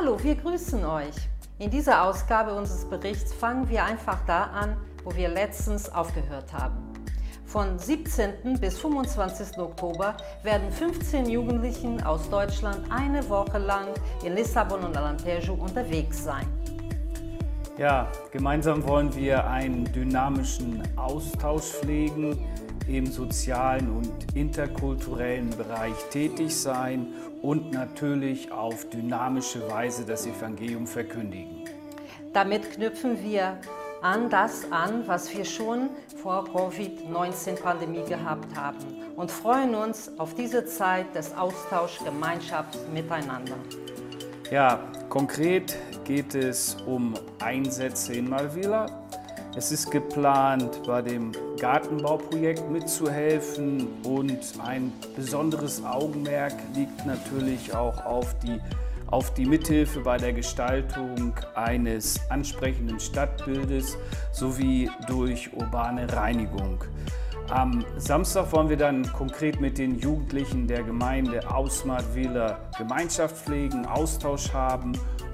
Hallo, wir grüßen euch. In dieser Ausgabe unseres Berichts fangen wir einfach da an, wo wir letztens aufgehört haben. Von 17. bis 25. Oktober werden 15 Jugendlichen aus Deutschland eine Woche lang in Lissabon und Alentejo unterwegs sein. Ja, gemeinsam wollen wir einen dynamischen Austausch pflegen, im sozialen und interkulturellen Bereich tätig sein und natürlich auf dynamische Weise das Evangelium verkündigen. Damit knüpfen wir an das an, was wir schon vor Covid-19-Pandemie gehabt haben und freuen uns auf diese Zeit des Austauschs, Gemeinschaft miteinander. Ja, konkret geht es um Einsätze in Malvila. Es ist geplant, bei dem Gartenbauprojekt mitzuhelfen und ein besonderes Augenmerk liegt natürlich auch auf die, auf die Mithilfe bei der Gestaltung eines ansprechenden Stadtbildes sowie durch urbane Reinigung. Am Samstag wollen wir dann konkret mit den Jugendlichen der Gemeinde Ausmartwiller Gemeinschaft pflegen, Austausch haben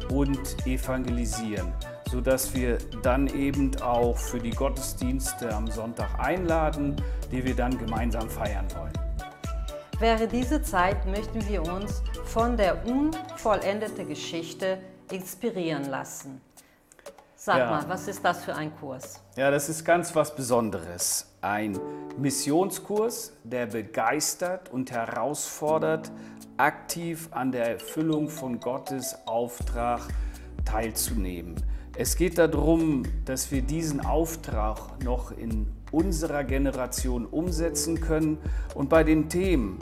und evangelisieren, sodass wir dann eben auch für die Gottesdienste am Sonntag einladen, die wir dann gemeinsam feiern wollen. Während dieser Zeit möchten wir uns von der unvollendeten Geschichte inspirieren lassen. Sag Ja. mal, was ist das für ein Kurs? Ja, das ist ganz was Besonderes. Ein Missionskurs, der begeistert und herausfordert, aktiv an der Erfüllung von Gottes Auftrag teilzunehmen. Es geht darum, dass wir diesen Auftrag noch in unserer Generation umsetzen können. Und bei den Themen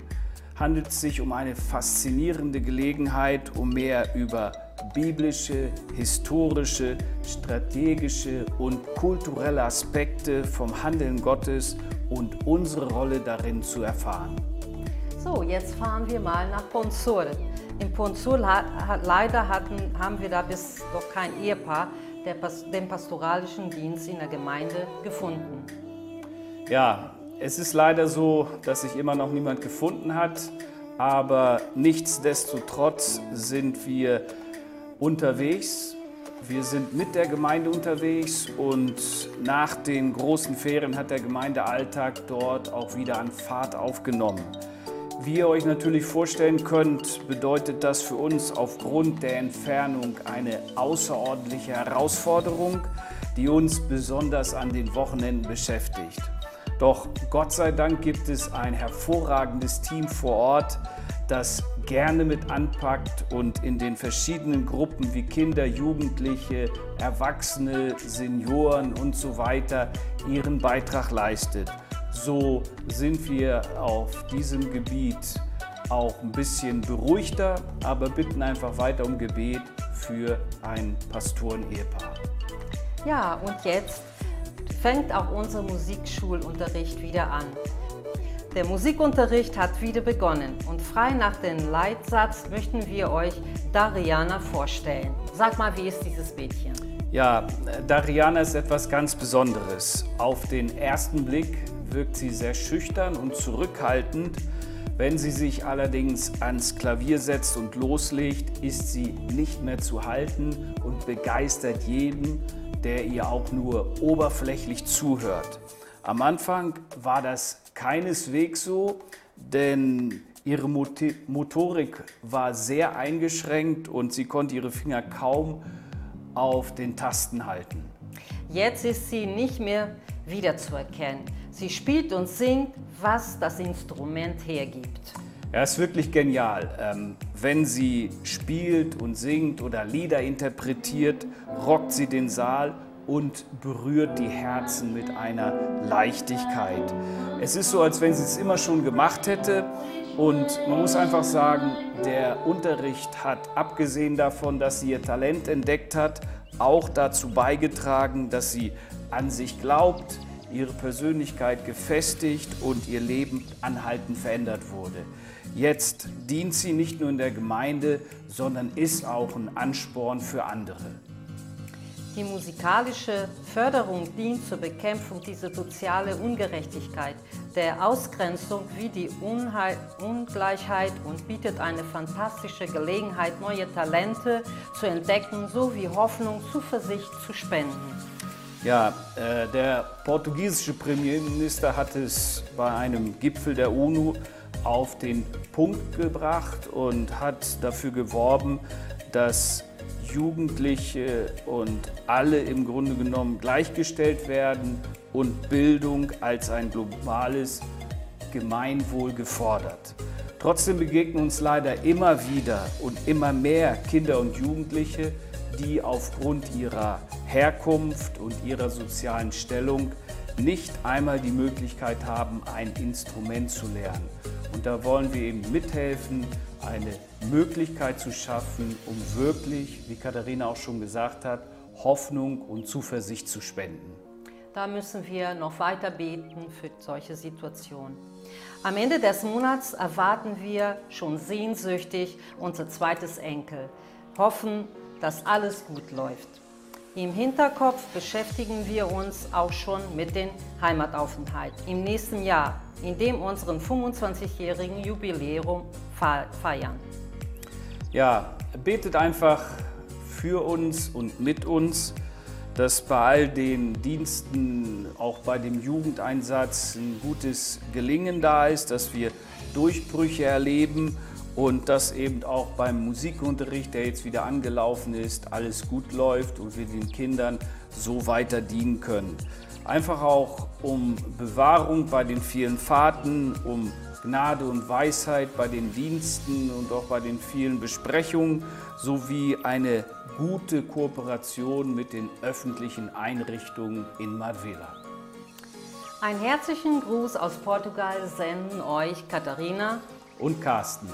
handelt es sich um eine faszinierende Gelegenheit, um mehr über biblische, historische, strategische und kulturelle Aspekte vom Handeln Gottes und unsere Rolle darin zu erfahren. So, jetzt fahren wir mal nach Ponsur. In Ponsur ha, ha, leider hatten, haben wir da bis noch kein Ehepaar, der, den pastoralischen Dienst in der Gemeinde gefunden. Ja, es ist leider so, dass sich immer noch niemand gefunden hat, aber nichtsdestotrotz sind wir unterwegs. Wir sind mit der Gemeinde unterwegs und nach den großen Ferien hat der Gemeindealltag dort auch wieder an Fahrt aufgenommen. Wie ihr euch natürlich vorstellen könnt, bedeutet das für uns aufgrund der Entfernung eine außerordentliche Herausforderung, die uns besonders an den Wochenenden beschäftigt. Doch Gott sei Dank gibt es ein hervorragendes Team vor Ort, das gerne mit anpackt und in den verschiedenen Gruppen wie Kinder, Jugendliche, Erwachsene, Senioren und so weiter ihren Beitrag leistet. So sind wir auf diesem Gebiet auch ein bisschen beruhigter, aber bitten einfach weiter um Gebet für ein Pastoren-Ehepaar. Ja, und jetzt fängt auch unser Musikschulunterricht wieder an. Der Musikunterricht hat wieder begonnen und frei nach dem Leitsatz möchten wir euch Dariana vorstellen. Sag mal, wie ist dieses Mädchen? Ja, Dariana ist etwas ganz Besonderes. Auf den ersten Blick wirkt sie sehr schüchtern und zurückhaltend. Wenn sie sich allerdings ans Klavier setzt und loslegt, ist sie nicht mehr zu halten und begeistert jeden, der ihr auch nur oberflächlich zuhört. Am Anfang war das keineswegs so, denn ihre Motorik war sehr eingeschränkt und sie konnte ihre Finger kaum auf den Tasten halten. Jetzt ist sie nicht mehr wiederzuerkennen. Sie spielt und singt, was das Instrument hergibt. Er ist wirklich genial. Ähm, wenn sie spielt und singt oder Lieder interpretiert, rockt sie den Saal und berührt die Herzen mit einer Leichtigkeit. Es ist so, als wenn sie es immer schon gemacht hätte. Und man muss einfach sagen, der Unterricht hat, abgesehen davon, dass sie ihr Talent entdeckt hat, auch dazu beigetragen, dass sie an sich glaubt, ihre Persönlichkeit gefestigt und ihr Leben anhaltend verändert wurde. Jetzt dient sie nicht nur in der Gemeinde, sondern ist auch ein Ansporn für andere. Die musikalische Förderung dient zur Bekämpfung dieser sozialen Ungerechtigkeit, der Ausgrenzung wie die Unheil Ungleichheit und bietet eine fantastische Gelegenheit, neue Talente zu entdecken sowie Hoffnung, Zuversicht zu spenden. Ja, äh, der portugiesische Premierminister hat es bei einem Gipfel der UNO auf den Punkt gebracht und hat dafür geworben, dass Jugendliche und alle im Grunde genommen gleichgestellt werden und Bildung als ein globales Gemeinwohl gefordert. Trotzdem begegnen uns leider immer wieder und immer mehr Kinder und Jugendliche, die aufgrund ihrer Herkunft und ihrer sozialen Stellung nicht einmal die Möglichkeit haben, ein Instrument zu lernen. Und da wollen wir eben mithelfen, eine Möglichkeit zu schaffen, um wirklich, wie Katharina auch schon gesagt hat, Hoffnung und Zuversicht zu spenden. Da müssen wir noch weiter beten für solche Situationen. Am Ende des Monats erwarten wir schon sehnsüchtig unser zweites Enkel, hoffen, dass alles gut läuft. Im Hinterkopf beschäftigen wir uns auch schon mit dem Heimataufenthalt im nächsten Jahr, in dem unseren 25-jährigen Jubiläum feiern. Ja, betet einfach für uns und mit uns, dass bei all den Diensten, auch bei dem Jugendeinsatz, ein gutes Gelingen da ist, dass wir Durchbrüche erleben und dass eben auch beim Musikunterricht, der jetzt wieder angelaufen ist, alles gut läuft und wir den Kindern so weiter dienen können. Einfach auch um Bewahrung bei den vielen Fahrten, um Gnade und Weisheit bei den Diensten und auch bei den vielen Besprechungen sowie eine gute Kooperation mit den öffentlichen Einrichtungen in Madvela. Einen herzlichen Gruß aus Portugal senden euch Katharina und Carsten.